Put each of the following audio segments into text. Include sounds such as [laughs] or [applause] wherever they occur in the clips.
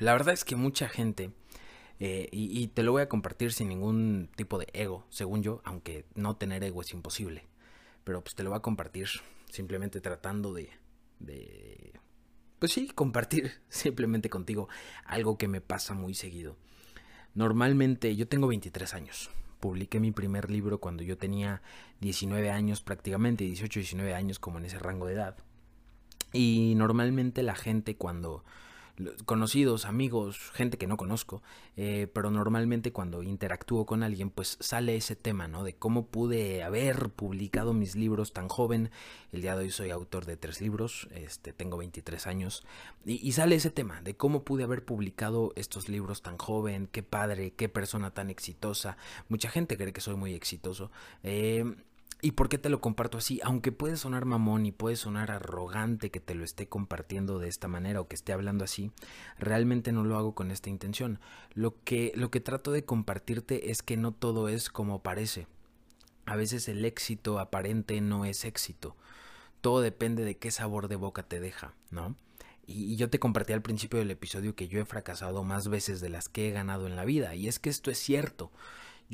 La verdad es que mucha gente, eh, y, te lo voy a compartir sin ningún tipo de ego, según yo, aunque no tener ego es imposible. Pero pues te lo voy a compartir simplemente tratando de, de pues sí, compartir [laughs] simplemente contigo algo que me pasa muy seguido. Normalmente yo tengo 23 años. Publiqué mi primer libro cuando yo tenía 19 años prácticamente, 18, 19 años como en ese rango de edad. Y normalmente la gente cuando conocidos, amigos, gente que no conozco, eh, pero normalmente cuando interactúo con alguien, pues sale ese tema, ¿no? De cómo pude haber publicado mis libros tan joven. El día de hoy soy autor de tres libros, este, tengo 23 años, y, sale ese tema de cómo pude haber publicado estos libros tan joven, qué padre, qué persona tan exitosa. Mucha gente cree que soy muy exitoso. Eh, ¿Y por qué te lo comparto así? Aunque puede sonar mamón y puede sonar arrogante que te lo esté compartiendo de esta manera o que esté hablando así, realmente no lo hago con esta intención. Lo que, lo que trato de compartirte es que no todo es como parece. A veces el éxito aparente no es éxito. Todo depende de qué sabor de boca te deja, ¿no? Y yo te compartí al principio del episodio que yo he fracasado más veces de las que he ganado en la vida. Y es que esto es cierto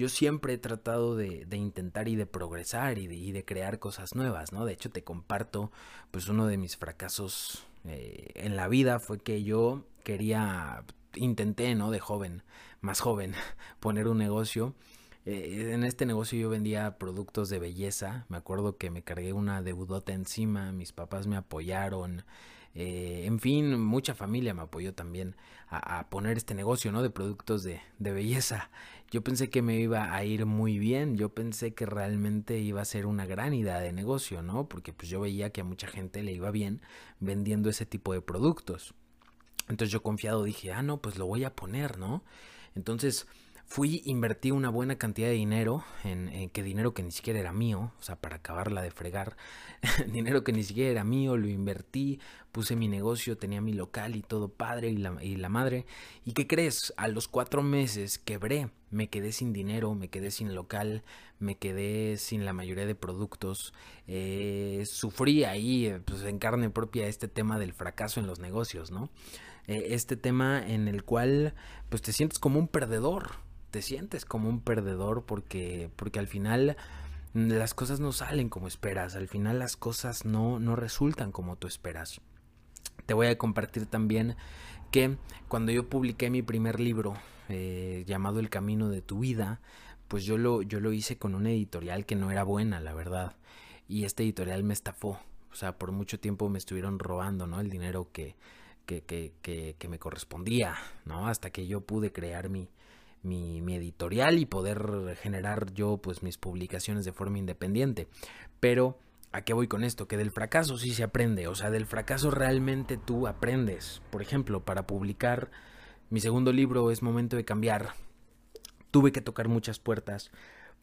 yo siempre he tratado de, intentar y de progresar y de, crear cosas nuevas, ¿no? De hecho, te comparto, pues uno de mis fracasos eh, en la vida fue que yo quería, intenté, ¿no? De joven, más joven, [laughs] poner un negocio. Eh, en este negocio yo vendía productos de belleza. Me acuerdo que me cargué una deudota encima, mis papás me apoyaron. Eh, en fin, mucha familia me apoyó también a, poner este negocio, ¿no? De productos de, de, belleza. Yo pensé que me iba a ir muy bien, yo pensé que realmente iba a ser una gran idea de negocio, ¿no? Porque pues yo veía que a mucha gente le iba bien vendiendo ese tipo de productos. Entonces yo confiado dije, ah, no, pues lo voy a poner, ¿no? Entonces fui, invertí una buena cantidad de dinero, en, que dinero que ni siquiera era mío, o sea, para acabarla de fregar, [laughs] dinero que ni siquiera era mío, lo invertí, puse mi negocio, tenía mi local y todo padre y la, y la madre. ¿Y qué crees? A los cuatro meses quebré, me quedé sin dinero, me quedé sin local, me quedé sin la mayoría de productos, eh, sufrí ahí, pues en carne propia, este tema del fracaso en los negocios, ¿no? Eh, este tema en el cual pues te sientes como un perdedor, te sientes como un perdedor porque, porque al final las cosas no salen como esperas, al final las cosas no, no resultan como tú esperas. Te voy a compartir también que cuando yo publiqué mi primer libro eh, llamado El Camino de tu Vida, pues yo lo, yo lo hice con una editorial que no era buena, la verdad. Y este editorial me estafó. O sea, por mucho tiempo me estuvieron robando, ¿no? El dinero que, que, que, que, que me correspondía, ¿no? Hasta que yo pude crear mi, mi, editorial y poder generar yo pues mis publicaciones de forma independiente. Pero ¿A qué voy con esto? Que del fracaso sí se aprende, o sea, del fracaso realmente tú aprendes. Por ejemplo, para publicar mi segundo libro es Momento de Cambiar, tuve que tocar muchas puertas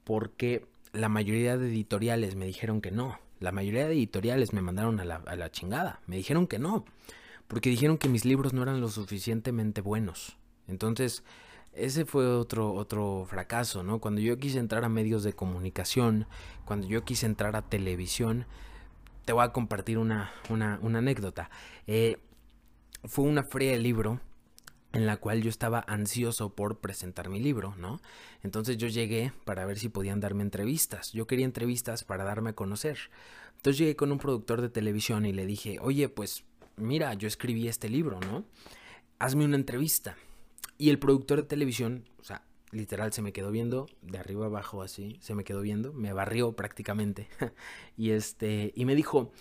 porque la mayoría de editoriales me dijeron que no. La mayoría de editoriales me mandaron a la, a la chingada, me dijeron que no, porque dijeron que mis libros no eran lo suficientemente buenos. Entonces, ese fue otro, otro fracaso, ¿no? Cuando yo quise entrar a medios de comunicación, cuando yo quise entrar a televisión, te voy a compartir una, una, una anécdota. Eh, fue una feria de libro en la cual yo estaba ansioso por presentar mi libro, ¿no? Entonces yo llegué para ver si podían darme entrevistas. Yo quería entrevistas para darme a conocer. Entonces llegué con un productor de televisión y le dije, oye, pues mira, yo escribí este libro, ¿no? Hazme una entrevista. Y el productor de televisión, o sea, literal se me quedó viendo de arriba abajo así, se me quedó viendo, me barrió prácticamente. [laughs] y este y me dijo,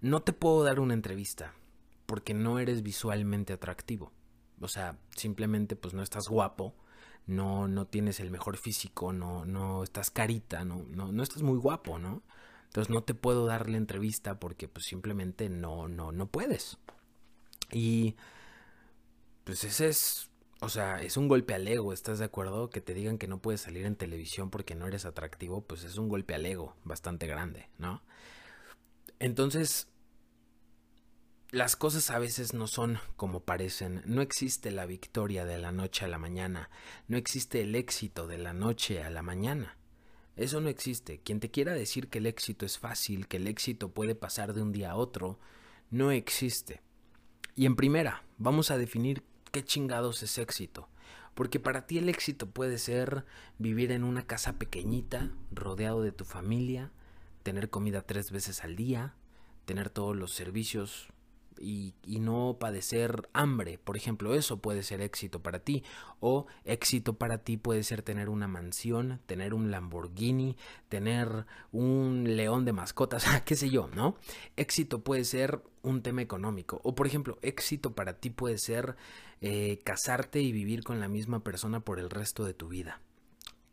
"No te puedo dar una entrevista porque no eres visualmente atractivo. O sea, simplemente pues no estás guapo." No, no tienes el mejor físico, no, no estás carita, no, no, no estás muy guapo, ¿no? Entonces no te puedo dar la entrevista porque pues simplemente no, no, no puedes. Y pues ese es o sea, es un golpe al ego, ¿estás de acuerdo? Que te digan que no puedes salir en televisión porque no eres atractivo, pues es un golpe al ego bastante grande, ¿no? Entonces, las cosas a veces no son como parecen. No existe la victoria de la noche a la mañana. No existe el éxito de la noche a la mañana. Eso no existe. Quien te quiera decir que el éxito es fácil, que el éxito puede pasar de un día a otro, no existe. Y en primera, vamos a definir ¿qué chingados es éxito? Porque para ti el éxito puede ser vivir en una casa pequeñita, rodeado de tu familia, tener comida tres veces al día, tener todos los servicios y, no padecer hambre, por ejemplo, eso puede ser éxito para ti. O éxito para ti puede ser tener una mansión, tener un Lamborghini, tener un león de mascotas, [laughs] qué sé yo, ¿no? Éxito puede ser un tema económico. O por ejemplo, éxito para ti puede ser eh, casarte y vivir con la misma persona por el resto de tu vida.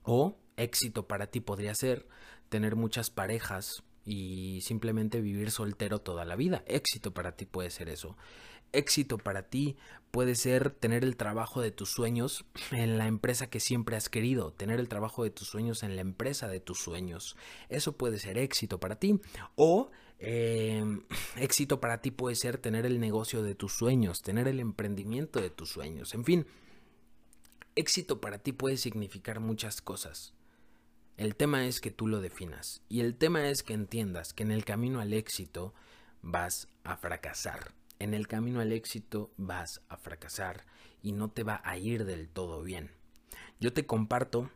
O éxito para ti podría ser tener muchas parejas y simplemente vivir soltero toda la vida. Éxito para ti puede ser eso. Éxito para ti puede ser tener el trabajo de tus sueños en la empresa que siempre has querido, tener el trabajo de tus sueños en la empresa de tus sueños. Eso puede ser éxito para ti. O em, [laughs] éxito para ti puede ser tener el negocio de tus sueños, tener el emprendimiento de tus sueños. En fin, éxito para ti puede significar muchas cosas. El tema es que tú lo definas y el tema es que entiendas que en el camino al éxito vas a fracasar. En el camino al éxito vas a fracasar y no te va a ir del todo bien. Yo te comparto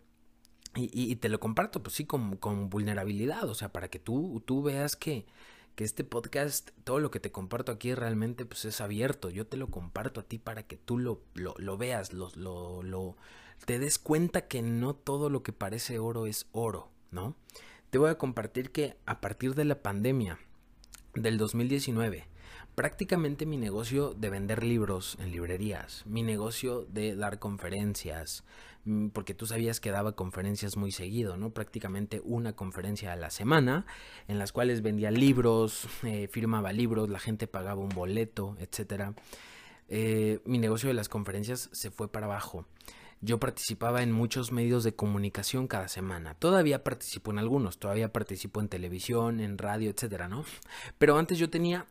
y, te lo comparto pues sí con, vulnerabilidad, o sea, para que tú, tú veas que, que este podcast, todo lo que te comparto aquí realmente pues es abierto. Yo te lo comparto a ti para que tú lo, lo, veas, lo, lo, te des cuenta que no todo lo que parece oro es oro, ¿no? Te voy a compartir que a partir de la pandemia del 2019, prácticamente mi negocio de vender libros en librerías, mi negocio de dar conferencias, porque tú sabías que daba conferencias muy seguido, ¿no? Prácticamente una conferencia a la semana, en las cuales vendía libros, eh, firmaba libros, la gente pagaba un boleto, etc. Eh, mi negocio de las conferencias se fue para abajo. Yo participaba en muchos medios de comunicación cada semana. Todavía participo en algunos, todavía participo en televisión, en radio, etcétera, ¿no? Pero antes yo tenía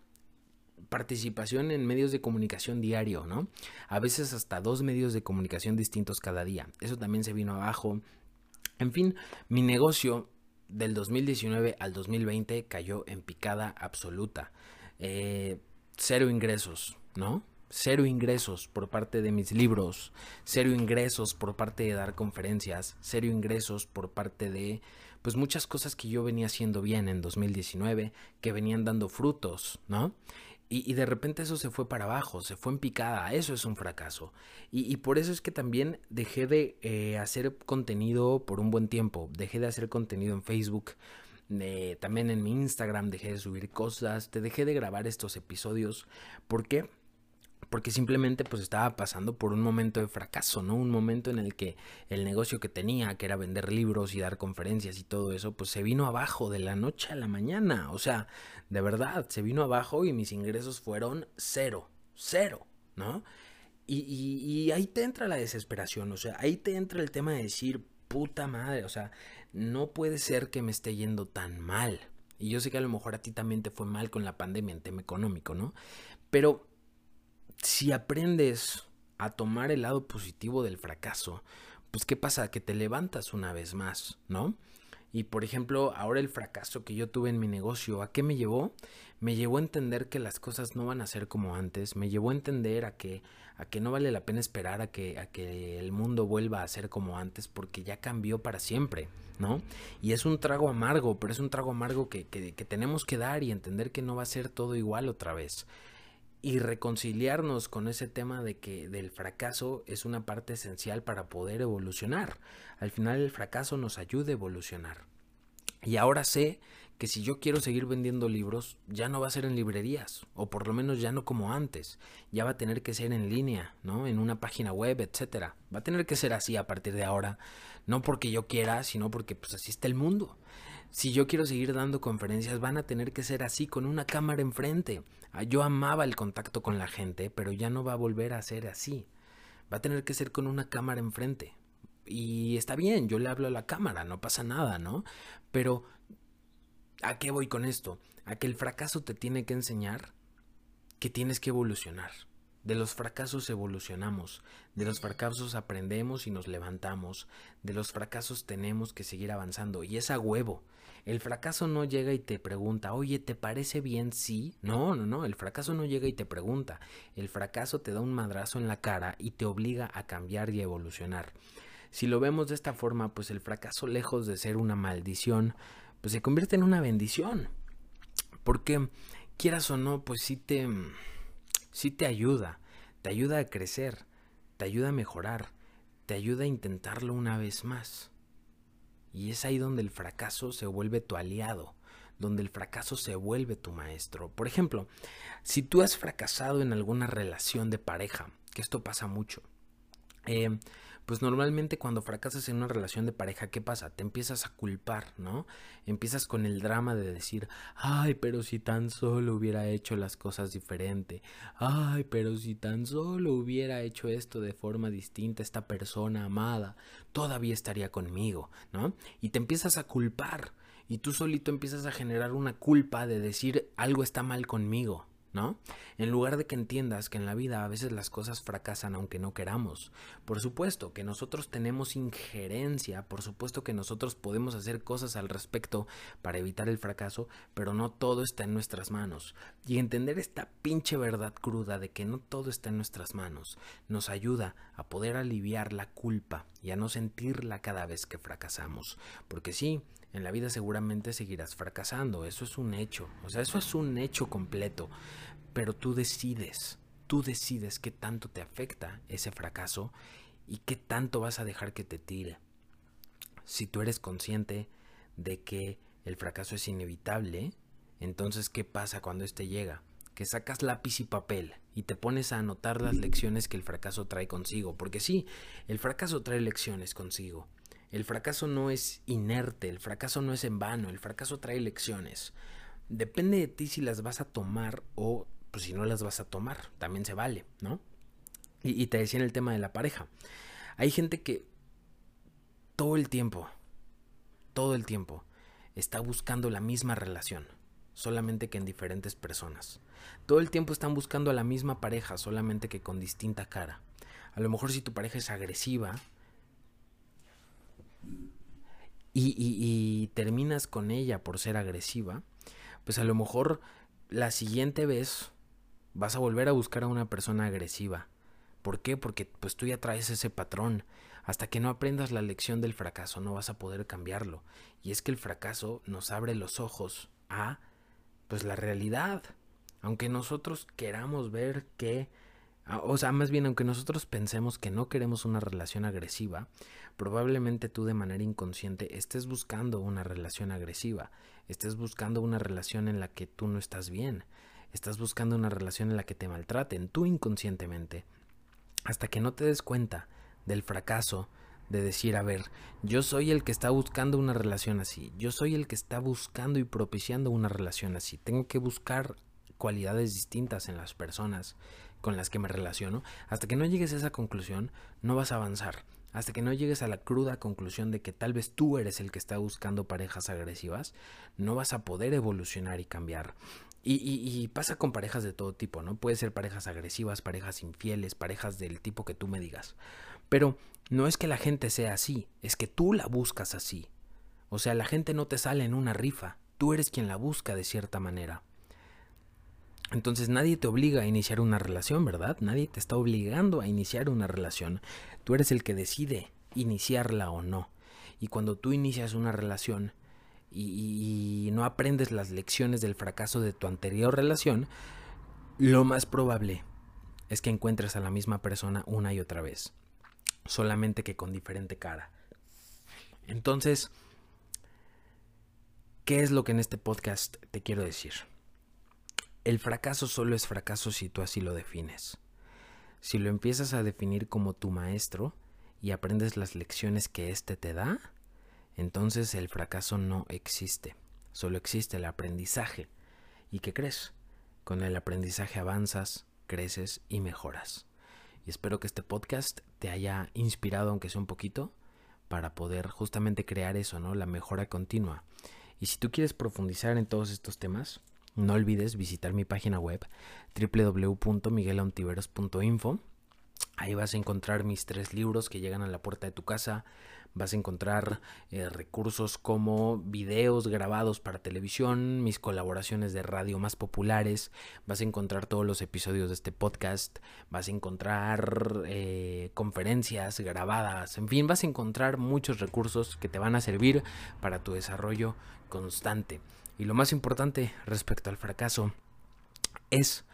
participación en medios de comunicación diario, ¿no? A veces hasta dos medios de comunicación distintos cada día. Eso también se vino abajo. En fin, mi negocio del 2019 al 2020 cayó en picada absoluta. Eh, cero ingresos, ¿no? cero ingresos por parte de mis libros, cero ingresos por parte de dar conferencias, cero ingresos por parte de pues muchas cosas que yo venía haciendo bien en 2019, que venían dando frutos, ¿no? Y, de repente eso se fue para abajo, se fue en picada, eso es un fracaso. Y, por eso es que también dejé de eh, hacer contenido por un buen tiempo, dejé de hacer contenido en Facebook, eh, también en mi Instagram dejé de subir cosas, te dejé de grabar estos episodios. ¿Por qué? Porque simplemente pues estaba pasando por un momento de fracaso, ¿no? Un momento en el que el negocio que tenía, que era vender libros y dar conferencias y todo eso, pues se vino abajo de la noche a la mañana, o sea, de verdad, se vino abajo y mis ingresos fueron cero, cero, ¿no? Y, y, ahí te entra la desesperación, o sea, ahí te entra el tema de decir, puta madre, o sea, no puede ser que me esté yendo tan mal. Y yo sé que a lo mejor a ti también te fue mal con la pandemia en tema económico, ¿no? Pero si aprendes a tomar el lado positivo del fracaso, pues ¿qué pasa? Que te levantas una vez más, ¿no? Y por ejemplo, ahora el fracaso que yo tuve en mi negocio, ¿a qué me llevó? Me llevó a entender que las cosas no van a ser como antes, me llevó a entender a que, a que no vale la pena esperar a que, a que el mundo vuelva a ser como antes porque ya cambió para siempre, ¿no? Y es un trago amargo, pero es un trago amargo que, que, que tenemos que dar y entender que no va a ser todo igual otra vez y reconciliarnos con ese tema de que del fracaso es una parte esencial para poder evolucionar. Al final el fracaso nos ayuda a evolucionar. Y ahora sé que si yo quiero seguir vendiendo libros, ya no va a ser en librerías, o por lo menos ya no como antes. Ya va a tener que ser en línea, ¿no? En una página web, etcétera. Va a tener que ser así a partir de ahora, no porque yo quiera, sino porque pues así está el mundo. Si yo quiero seguir dando conferencias, van a tener que ser así, con una cámara enfrente. Ah, yo amaba el contacto con la gente, pero ya no va a volver a ser así. Va a tener que ser con una cámara enfrente. Y está bien, yo le hablo a la cámara, no pasa nada, ¿no? Pero, ¿a qué voy con esto? A que el fracaso te tiene que enseñar que tienes que evolucionar. De los fracasos evolucionamos, de los fracasos aprendemos y nos levantamos, de los fracasos tenemos que seguir avanzando y es a huevo. El fracaso no llega y te pregunta, oye, ¿te parece bien sí? No, no, no, el fracaso no llega y te pregunta. El fracaso te da un madrazo en la cara y te obliga a cambiar y evolucionar. Si lo vemos de esta forma, pues el fracaso, lejos de ser una maldición, pues se convierte en una bendición. Porque, quieras o no, pues sí te, sí te ayuda. Te ayuda a crecer, te ayuda a mejorar, te ayuda a intentarlo una vez más. Y es ahí donde el fracaso se vuelve tu aliado, donde el fracaso se vuelve tu maestro. Por ejemplo, si tú has fracasado en alguna relación de pareja, que esto pasa mucho, eh, pues normalmente cuando fracasas en una relación de pareja, ¿qué pasa? Te empiezas a culpar, ¿no? Empiezas con el drama de decir, ay, pero si tan solo hubiera hecho las cosas diferente, ay, pero si tan solo hubiera hecho esto de forma distinta, esta persona amada, todavía estaría conmigo, ¿no? Y te empiezas a culpar. Y tú solito empiezas a generar una culpa de decir algo está mal conmigo, ¿no? En lugar de que entiendas que en la vida a veces las cosas fracasan aunque no queramos. Por supuesto que nosotros tenemos injerencia, por supuesto que nosotros podemos hacer cosas al respecto para evitar el fracaso, pero no todo está en nuestras manos. Y entender esta pinche verdad cruda de que no todo está en nuestras manos nos ayuda a poder aliviar la culpa y a no sentirla cada vez que fracasamos. Porque sí, en la vida seguramente seguirás fracasando, eso es un hecho, o sea, eso es un hecho completo, pero tú decides, tú decides qué tanto te afecta ese fracaso y qué tanto vas a dejar que te tire. Si tú eres consciente de que el fracaso es inevitable, entonces ¿qué pasa cuando éste llega? Que sacas lápiz y papel y te pones a anotar las lecciones que el fracaso trae consigo, porque sí, el fracaso trae lecciones consigo. El fracaso no es inerte, el fracaso no es en vano, el fracaso trae lecciones. Depende de ti si las vas a tomar o pues, si no las vas a tomar, también se vale, ¿no? Y, y te decía en el tema de la pareja. Hay gente que todo el tiempo, todo el tiempo, está buscando la misma relación, solamente que en diferentes personas. Todo el tiempo están buscando a la misma pareja, solamente que con distinta cara. A lo mejor si tu pareja es agresiva, y, terminas con ella por ser agresiva, pues a lo mejor la siguiente vez vas a volver a buscar a una persona agresiva. ¿Por qué? Porque pues tú ya traes ese patrón. Hasta que no aprendas la lección del fracaso no vas a poder cambiarlo. Y es que el fracaso nos abre los ojos a pues la realidad. Aunque nosotros queramos ver que o sea, más bien, aunque nosotros pensemos que no queremos una relación agresiva, probablemente tú de manera inconsciente estés buscando una relación agresiva, estés buscando una relación en la que tú no estás bien, estás buscando una relación en la que te maltraten, tú inconscientemente, hasta que no te des cuenta del fracaso de decir, a ver, yo soy el que está buscando una relación así, yo soy el que está buscando y propiciando una relación así, tengo que buscar cualidades distintas en las personas con las que me relaciono, hasta que no llegues a esa conclusión, no vas a avanzar. Hasta que no llegues a la cruda conclusión de que tal vez tú eres el que está buscando parejas agresivas, no vas a poder evolucionar y cambiar. Y, pasa con parejas de todo tipo, ¿no? Puede ser parejas agresivas, parejas infieles, parejas del tipo que tú me digas. Pero no es que la gente sea así, es que tú la buscas así. O sea, la gente no te sale en una rifa, tú eres quien la busca de cierta manera. Entonces nadie te obliga a iniciar una relación, ¿verdad? Nadie te está obligando a iniciar una relación. Tú eres el que decide iniciarla o no. Y cuando tú inicias una relación y, no aprendes las lecciones del fracaso de tu anterior relación, lo más probable es que encuentres a la misma persona una y otra vez. Solamente que con diferente cara. Entonces, ¿qué es lo que en este podcast te quiero decir? El fracaso solo es fracaso si tú así lo defines. Si lo empiezas a definir como tu maestro y aprendes las lecciones que éste te da, entonces el fracaso no existe. Solo existe el aprendizaje. ¿Y qué crees? Con el aprendizaje avanzas, creces y mejoras. Y espero que este podcast te haya inspirado, aunque sea un poquito, para poder justamente crear eso, ¿no? La mejora continua. Y si tú quieres profundizar en todos estos temas, no olvides visitar mi página web www.miguelauntiveros.info. Ahí vas a encontrar mis tres libros que llegan a la puerta de tu casa vas a encontrar eh, recursos como videos grabados para televisión, mis colaboraciones de radio más populares, vas a encontrar todos los episodios de este podcast, vas a encontrar eh, conferencias grabadas, en fin, vas a encontrar muchos recursos que te van a servir para tu desarrollo constante. Y lo más importante respecto al fracaso es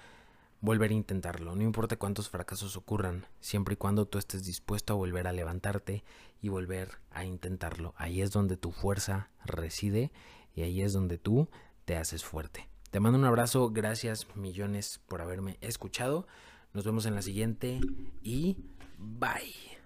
volver a intentarlo. No importa cuántos fracasos ocurran, siempre y cuando tú estés dispuesto a volver a levantarte y volver a intentarlo. Ahí es donde tu fuerza reside y ahí es donde tú te haces fuerte. Te mando un abrazo, gracias millones por haberme escuchado. Nos vemos en la siguiente y bye.